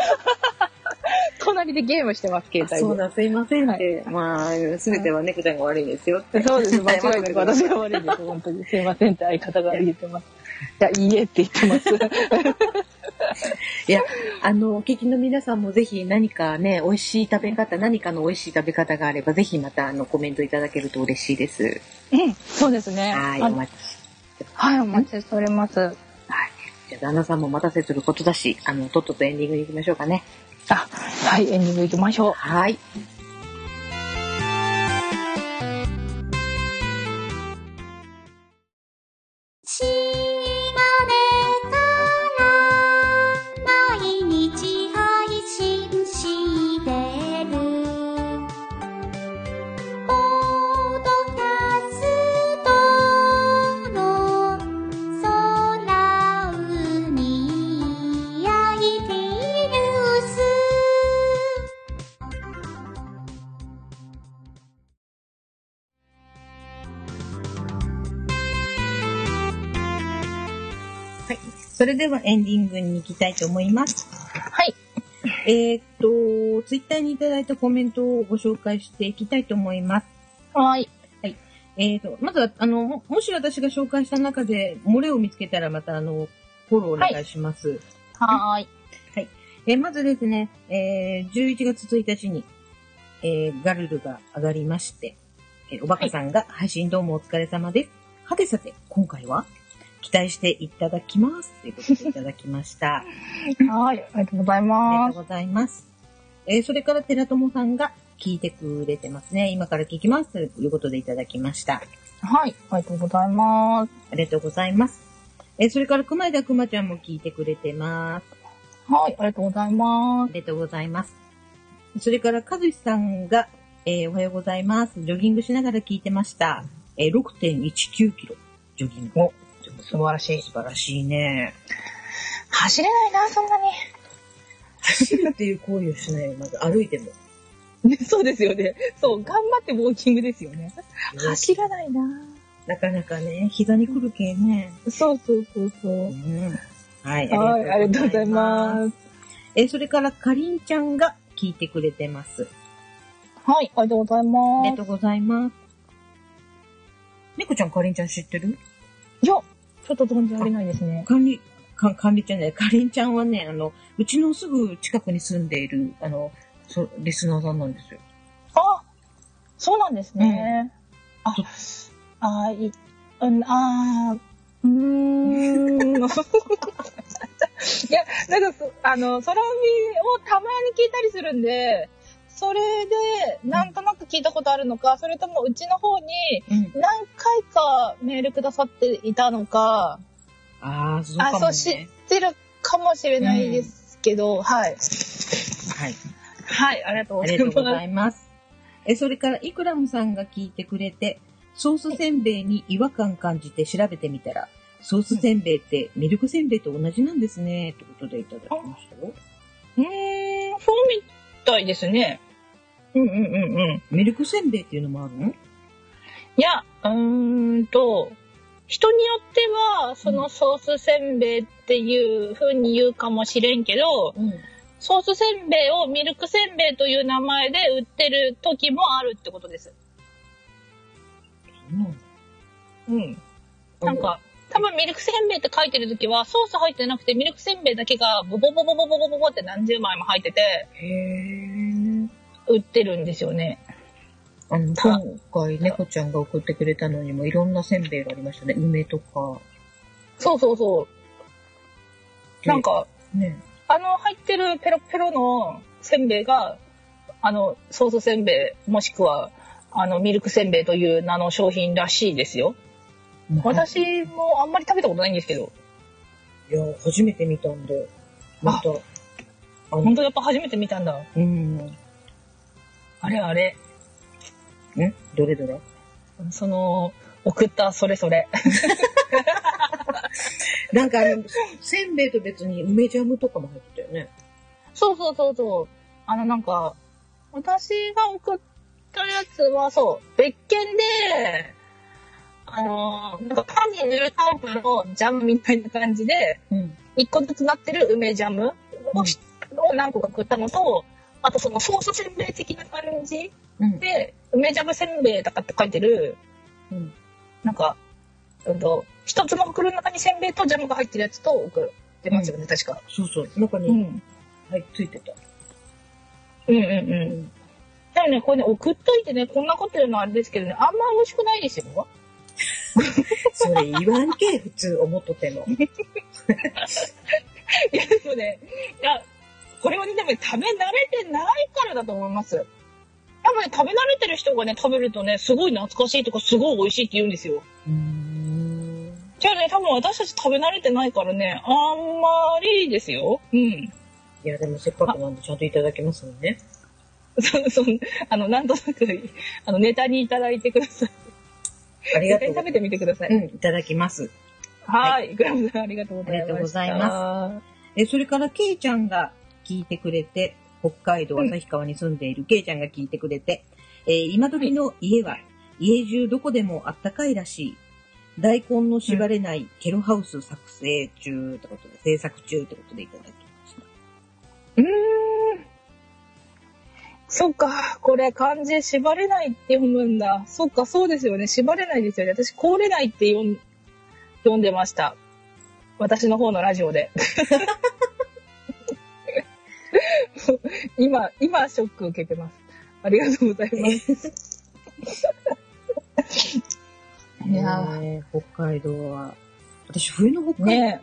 隣でゲームしてます携帯でそうだ、すいませんって。まあ、すべては猫ちゃんが悪いですよって。そうです。間違いなく私が悪いです。本当に。すいませんって相方が言ってます。いや、いいえって言ってます。いや、あの、お聞きの皆さんもぜひ何かね、美味しい食べ方、何かの美味しい食べ方があれば、ぜひまたあのコメントいただけると嬉しいです。うん、そうですね。はい、あお待ちしてはい、お待ちしております。はい。じゃあ、旦那さんも待たせすることだし、あの、とっととエンディングに行きましょうかね。あ、はい、エンディング行きましょう。はい。れではエンディングに行きたいと思います。はい。えーっと、ツイッターにいただいたコメントをご紹介していきたいと思います。はい。えーっと、まずは、あの、ももし私が紹介した中で漏れを見つけたらまた、あの、フォローお願いします。はーい。えーまずですね、えー11月1日に、えーガルルが上がりまして、えーおバカさんが配信どうもお疲れ様です。はてさて、今回は？期待していただきます。ということでいただきました。はい。ありがとうございあります。がとうございます。えーそれから寺友さんが聞いてくれてますね。今から聞きます。ということでいただきました。はい。ありがとうございます。ありがとうございます。えーそれから熊井田くまちゃんも聞いてくれてます。はい。ありがとうございます。ありがとうございます。それから、かずしさんが、えーおはようございます。ジョギングしながら聞いてました。えー6.19キロ、ジョギング。お素晴らしい。素晴らしいね。走れないな、そんな走るっていう行為をしないよ。まず歩いても。に。そうですよね。そう、頑張ってウォーキングですよね。走らないな。なかなかね、膝に来る系ね。そうそうそうそうう。ん。はい、はい、ありがとうございす。ます。えーそれから、かりんちゃんが聞いてくれてます。はい、ありがとうございあります。がとうございます。猫ちゃん、かりんちゃん知ってる？いや、ちょっと存じ上げないですね。管理、か管理じゃない、かりんちゃんはね、あの、うちのすぐ近くに住んでいる、あの、そリスナーさんなんですよ。あ、そうなんですね。あそ、あ、い、うん、あーうーん。いや、なんかそ、あの、空海をたまに聞いたりするんで、それで、なんとなく聞いたことあるのか、それともうちの方にうん。何回かメールくださっていたのか、ああ、そうかあ、も、ね。そう知ってるかもしれないですけど、はい。はい。はい、ありがとうごあざいます。りがとうございます。え、それから、イクラムさんが聞いてくれて、ソースせんべいに違和感感じて調べてみたら、ソースせんべいってミルクせんべいと同じなんですね、ということでいただきましたよ。うーん、そうみたいですね。うんうんうんうん。ミルクせんべいっていうのもあるの？いや、うーんと、人によっては、そのソースせんべいっていう風に言うかもしれんけど、うん。ソースせんべいをミルクせんべいという名前で売ってる時もあるってことです。うん。なんか、多分ミルクせんべいって書いてる時は、ソース入ってなくて、ミルクせんべいだけがボボボボボボボボボって何十枚も入ってて、へー。売ってるんですよね。あの、今回、猫ちゃんが送ってくれたのにもいろんなせんべいがありましたね。梅とか。そうそうそう。なんか、ね。あの入ってるペロペロのせんべいが、あの、ソースせんべい、もしくは、あの、ミルクせんべいという名の商品らしいですよ。私もあんまり食べたことないんですけど、いや、初めて見たんで、また、本当やっぱ初めて見たんだ。うん。あれあれ。んどれどれ？その、送ったそれそれ。なんかあの、せんべいと別に梅ジャムとかも入ってたよね。そうそうそうそう。あのなんか、私が送ったやつはそう、別件で、あの、なんかパンに塗るタイプのジャムみたいな感じで、うん。一個ずつなってる梅ジャムを,、を何個か食ったのと、あとそのソースせんべい的な感じうん。で、梅ジャムせんべいとかって書いてる、うんなんか、うんと、一つの袋の中にせんべいとジャムが入ってるやつと送ってますよね、確か。そうそう。中に、うん。はい、ついてた。うんうんうん。でもね、これね、送っといてね、こんなこと言うのはあれですけどね、あんま美味しくないですよ。それ言わんけ、普通思っとっても。いや、でもね、いや、これはね、でもね食べ慣れてないからだと思います。多分ね、食べ慣れてる人がね、食べるとね、すごい懐かしいとか、すごい美味しいって言うんですよ。うーん。じゃあね、多分私たち食べ慣れてないからね、あんまりですよ。うん。いや、でもせっかくなんでちゃんといただきますもんね。そう、そう、あの、なんとなく、あの、ネタにいただいてください。ありがとう食べてみてください。うん、いただきます。はい。グラムさん、ありがとうございました。ありがとうございまえ、それから、ケイちゃんが聞いてくれて、北海道旭川に住んでいるケイちゃんが聞いてくれて、えー今時の家は、家中どこでもあったかいらしい。大根の縛れないケロハウス作成中ってことで、制作中ってことでいただきました。うーん。そっか、これ漢字縛れないって読むんだ。そっか、そうですよね。縛れないですよね。私、凍れないって読ん読んでました。私の方のラジオで。今、今、ショック受けてます。ありがとうございます。いやー北海道は。私、冬の北海道、ね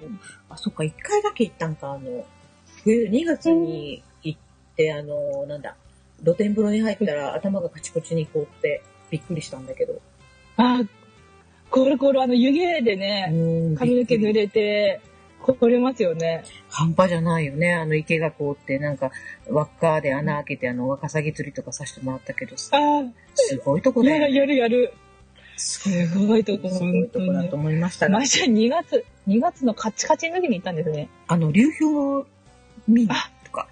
あ、そっか、一回だけ行ったんか、あの、冬、2月に行って、あの、なんだ、露天風呂に入ったら頭がカチコチに凍って、びっくりしたんだけど。あ、これこれ、あの、湯気でね、髪の毛濡れて、これますよね。半端じゃないよね。あの池が凍って、なんか、輪っかで穴開けて、あの、ワカサギ釣りとかさせてもらったけど、すあーごいとこだよね。やるやる。すすごいとこ、すごいとこだと思いましたが毎、週2月、2月のカチカチの時に行ったんですね。あの、流氷を見にとか、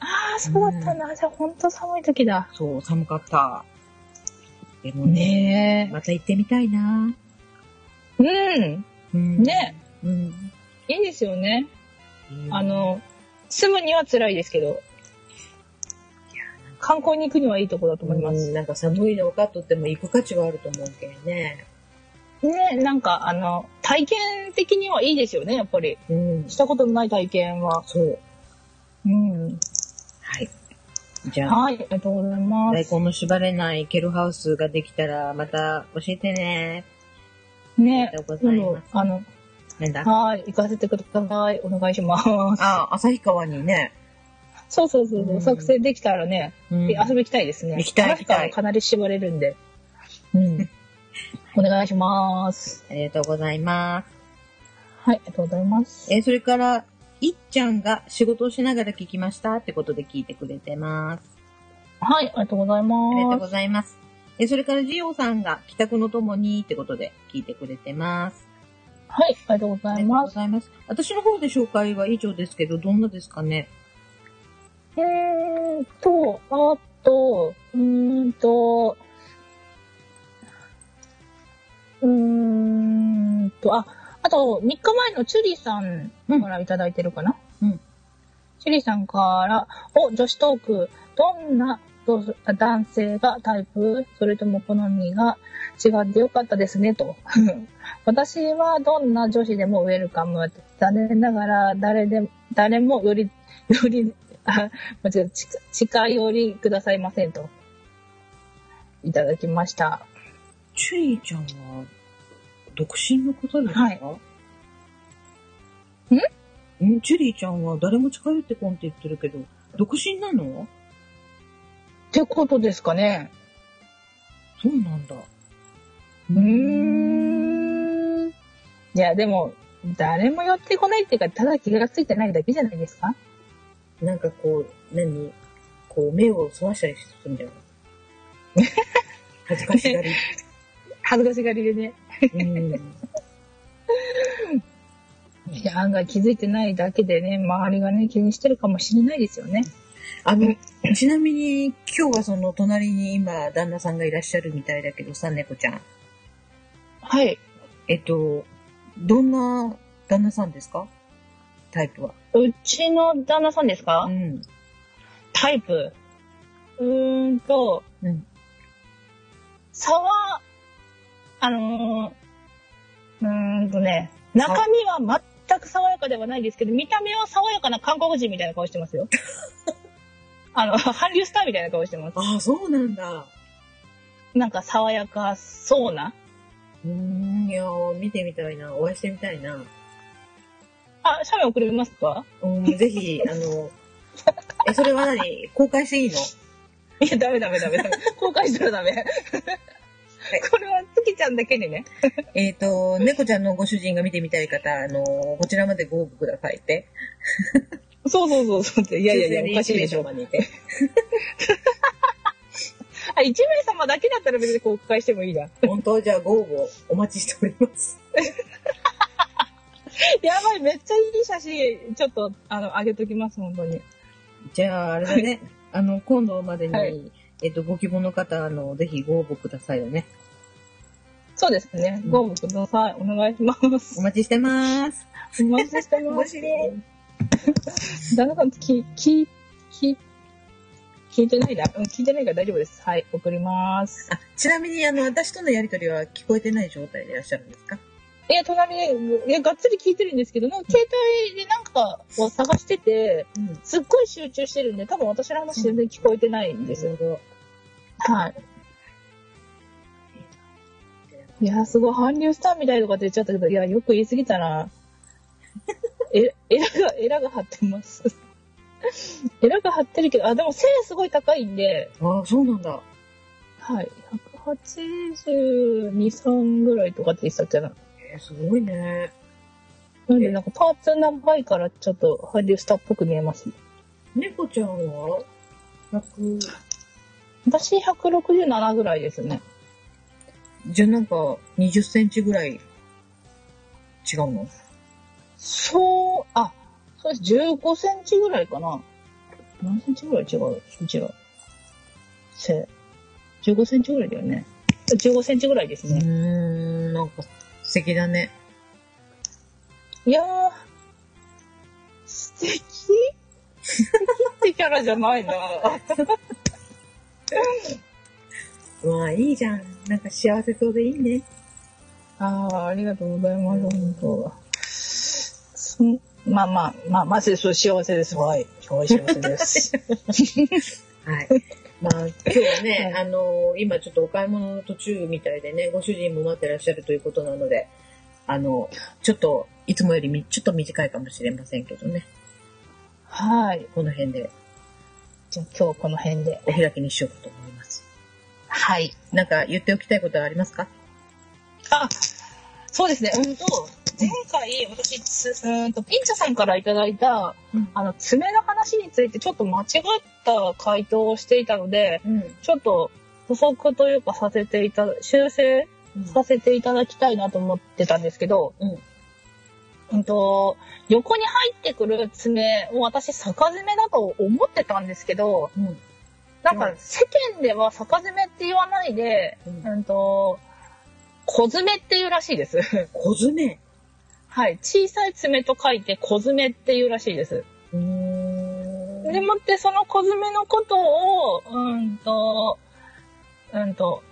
ああ、そうだったな。じゃあ、ほんと寒い時だ。そう、寒かった。でもね、ねまた行ってみたいな。え。うん。うんねうん。いいですよね。あ、の、住むには辛いですけど、観光に行くにはいいとこだと思います。うんなんか寒いの分かっとっても行く価値はあると思うけどね。ねなんか、あの、体験的にはいいですよね、やっぱり。うん。したことのない体験は。そう。うん。はい。じゃあ、はい、ありがとうございます。大根の縛れないケルハウスができたら、また教えてね。ねありがとうございますあの、なんだはい、行かせてください。お願いします。あ、旭川にね。そうそうそうそうう、ん作成できたらね、うん遊び行きたいですね。行きたい旭川はかなり絞れるんで。うん。お願いします。ありがとうございます。はい、ありがとうございます。えーそれから、いっちゃんが仕事をしながら聞きましたってことで聞いてくれてます。はい、ありがとうございありがとうます。ございます。えーそれから、ジオさんが帰宅のともにってことで聞いてくれてます。はい、ありがとうございありがとうます。ございます。私の方で紹介は以上ですけど、どんなですかね？えーっと、あと、うーんと、うーんと、あ、あと、3日前のチュリーさんからいただいてるかな？うん。チュリーさんから、お、女子トーク、どんなどう男性がタイプそれとも好みが違ってよかったですね、と。私はどんな女子でもウェルカム。残念ながら誰で、誰もより、より、あ、間違えた近近寄りくださいませんと。いただきました。チュリーちゃんは、独身のことですか？はいんん？チュリーちゃんは誰も近寄ってこんって言ってるけど、独身なの？ってことですかね。そうなんだ。うーん。いや、でも、誰も寄ってこないっていうか、ただ気がついてないだけじゃないですか？なんかこう、何？こう、目をそらしたりするんじゃない恥ずかしがり。恥ずかしがりでね。うん。いや、案外気づいてないだけでね、周りがね、気にしてるかもしれないですよね。あの、ちなみに今日はその隣に今旦那さんがいらっしゃるみたいだけどさ、猫ちゃん。はい。えっと、どんな旦那さんですか？タイプは。うちの旦那さんですか、ん。タイプ？うーんと、うん。差は、あのー、うーんとね、中身は全く爽やかではないですけど、見た目は爽やかな韓国人みたいな顔してますよ。あの、韓流スターみたいな顔してます。ああ、そうなんだ。なんか爽やかそうな。うーん、いやー、見てみたいな。お会いしてみたいな。あ、写メ送れますか？うん、ぜひ、あの、え、それは何？公開していいの？いや、ダメダメダメダメ。公開したらダメ。これは月ちゃんだけにね。えっ、と、猫ちゃんのご主人が見てみたい方、あの、こちらまでご応募くださいって。そうそうそうそう。いやいやいや、おかしいでしょ。て あ、1名様だけだったら別に公開してもいいな。本当？じゃあご応募お待ちしております。やばい、めっちゃいい写真、ちょっと、あの、上げときます、本当に。じゃあ、あれだね。あの、今度までに、はいえっ、と、ご希望の方、あの、ぜひご応募くださいよね。そうですね。ご応募ください。お願いしますお。待ちしてます。お待ちしてます。旦那さん、き、き、き、聞いてないな。うん聞いてないから大丈夫です。はい、送ります。あ、ちなみに、あの、私とのやりとりは聞こえてない状態でいらっしゃるんですか？いや、隣で、いや、がっつり聞いてるんですけど、なんか携帯でなんかを探してて、うん。すっごい集中してるんで、多分私の話全然聞こえてないんですよ。はい。いや、すごい、韓流スターみたいとかって言っちゃったけど、いや、よく言い過ぎたな。え、エラが、エラが張ってます。エラが張ってるけど、あ、でも背すごい高いんで、ああ、そうなんだ。はい。182、3ぐらいとかって言ってたっけな。えー、すごいね。なんで、なんかパーツ長いから、ちょっと韓流スターっぽく見えます。猫ちゃんは ?100、私167ぐらいですね。じゃあなんか、20センチぐらい違うの？そう、あ、そうです。15センチぐらいかな。何センチぐらい違ううちら。せ、15センチぐらいだよね。15センチぐらいですうーね。ん、なんか、素敵だね。いやー、素敵素敵ってキャラじゃないな。まあ、いいじゃん。なんか幸せそうでいいね。ああ、ありがとうございます、本当。そまあまあ、まあ、まずそう幸せです。はい。はい、幸せです。はい。まあ、今日はね、あの今ちょっとお買い物の途中みたいでね、ご主人も待ってらっしゃるということなので、あの、ちょっと、いつもよりみちょっと短いかもしれませんけどね、はい。この辺でじゃあ今日この辺で。お開きにしようかと思います。はい。なんか言っておきたいことはありますか？あ、そうですね。うんと、前回私、つうんと、ピンチャさんからいただいた、うんあの、爪の話についてちょっと間違った回答をしていたので、うん。ちょっと補足というかさせていた、修正させていただきたいなと思ってたんですけど、うん。うんと、横に入ってくる爪を私逆爪だと思ってたんですけど、うん。なんか世間では逆爪って言わないで、うんうんと、小爪っていうらしいです。小爪。はい。小さい爪と書いて小爪っていうらしいです。うーん。でもってその小爪のことを、うんと、うんと、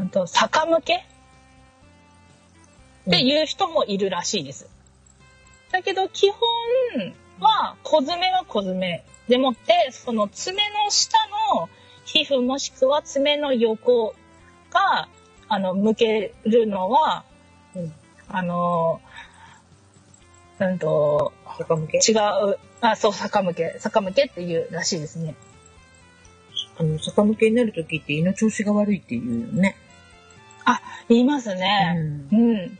うんと、逆向けっていう人もいるらしいです。だけど基本は小爪は小爪でもって、その爪の下の皮膚もしくは爪の横が、あの、向けるのは、うんあの、うんと、逆向け？違う、あ、そう、逆向け、逆向けっていうらしいですね。あの、逆向けになるときって胃の調子が悪いっていうよね。言いますね。ん。うん。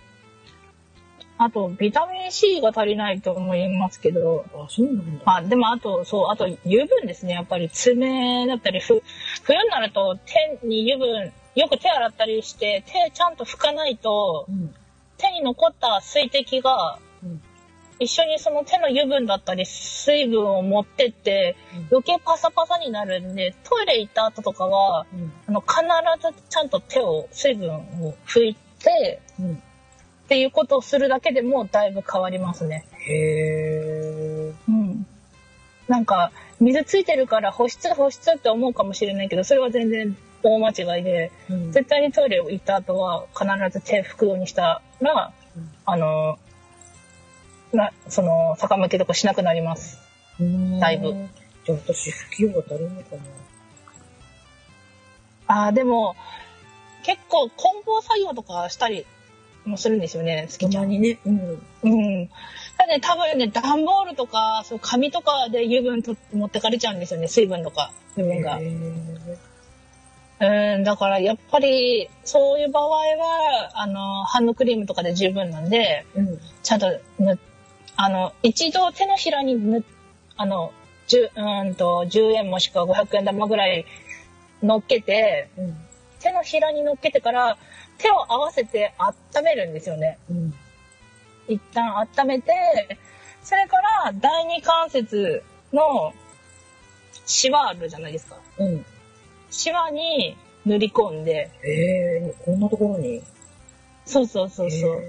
あと、ビタミン C が足りないと思いますけど、あ、そうなんだ。あ、でもあと、そう、あと油分ですね。やっぱり爪だったり、ふ冬になると手に油分、よく手洗ったりして、手ちゃんと拭かないと、うん。手に残った水滴が、うん一緒にその手の油分だったり水分を持ってって、うん余計パサパサになるんで、トイレ行った後とかは、うん。あの、必ずちゃんと手を、水分を拭いて、うん。っていうことをするだけでもだいぶ変わりますね。へえ。うん。なんか、水ついてるから保湿保湿って思うかもしれないけど、それは全然大間違いで、うん。絶対にトイレ行った後は必ず手拭くようにしたら、うんあの、な、その、逆向けとかしなくなります。だいぶ。じゃあ私、不器用が足りないかな？ああ、でも、結構梱包作業とかしたりもするんですよね、好きちゃん。たまにね。うん。うん。ただね、多分ね、段ボールとか、そう紙とかで油分と持ってかれちゃうんですよね、水分とか、油分が。うん、だからやっぱり、そういう場合は、あの、ハンドクリームとかで十分なんで、うん。ちゃんと塗っ、あの、一度手のひらに塗、あの、10、うーんと、10円もしくは500円玉ぐらい乗っけて、うん。手のひらに乗っけてから、手を合わせて温めるんですよね。うん。一旦温めて、それから第二関節のシワあるじゃないですか。うん。シワに塗り込んで、へえ、こんなところに？そうそうそうそう。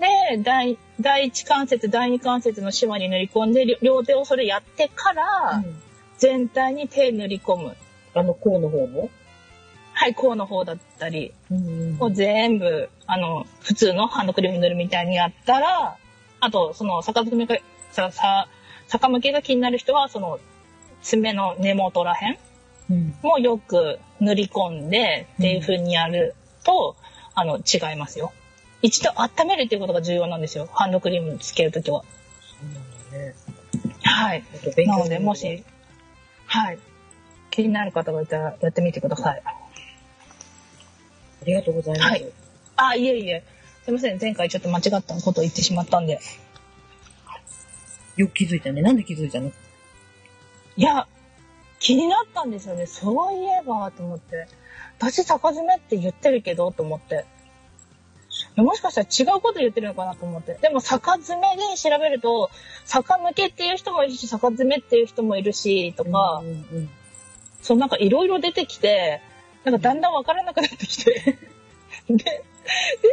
で、第、第一関節、第二関節の島に塗り込んで、両両手をそれやってから、うん全体に手塗り込む。あの、甲の方も？はい、甲の方だったり、うんを全部、あの、普通のハンドクリーム塗るみたいにやったら、あと、その、逆向けが、さ、さ、逆向けが気になる人は、その、爪の根元らへん。もよく塗り込んでっていう風にやると、あの、違いますよ。一度温めるっていうことが重要なんですよ。ハンドクリームつけるときは。そうなんだね。はい。なので、もし、はい。気になる方がいたらやってみてください。ありがとうございます。はいあ、いえいえ。すいません。前回ちょっと間違ったことを言ってしまったんで。よく気づいたね。なんで気づいたの？いや、気になったんですよね。そういえば、と思って。私、逆爪って言ってるけど、と思って。もしかしたら違うこと言ってるのかなと思って。でも、逆爪で調べると、逆向けっていう人もいるし、逆爪っていう人もいるし、とか、うんうんそうなんかいろいろ出てきて、なんかだんだんわからなくなってきて。で、で、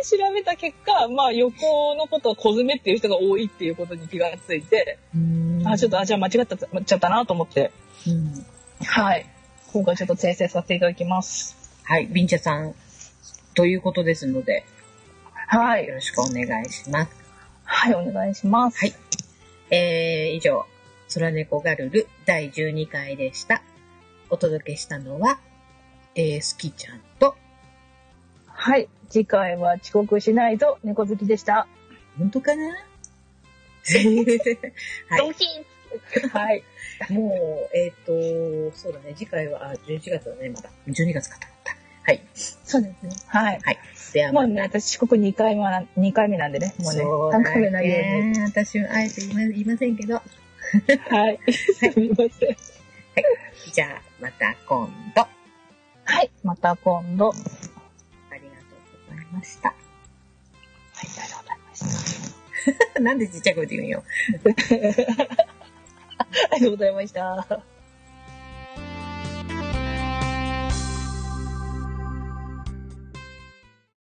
調べた結果、まあ横のことは小爪っていう人が多いっていうことに気がついて、うん。あ、ちょっと、あ、じゃあ間違った、間違っちゃったなと思って、うん。はい。今回ちょっと訂正させていただきます。はい、ビンチャさん。ということですので、はいよ。ろしくお願いします。はい、お願いします。はい。えー、以上、空猫ガルル第12回でした。お届けしたのは、えー、スキちゃんと、はい。次回は遅刻しないぞ、猫好きでした。本当かな？はドキンはい。い。もう、えっ、と、そうだね、次回は、あ、11月だね、まだ。12月かと思った。はい。そうですね。はい。はい。では。もうね、私遅刻2回目な、2回目なんでね。もうね、3そうだ回目ないように。ね。私はあえて言いませんけど。はい。すみません。じゃあ、また今度。あはい。また今度。はい、りがとうございました。ありがとうございました。なんでちっちゃい声で言うんよ。ありがとうございました。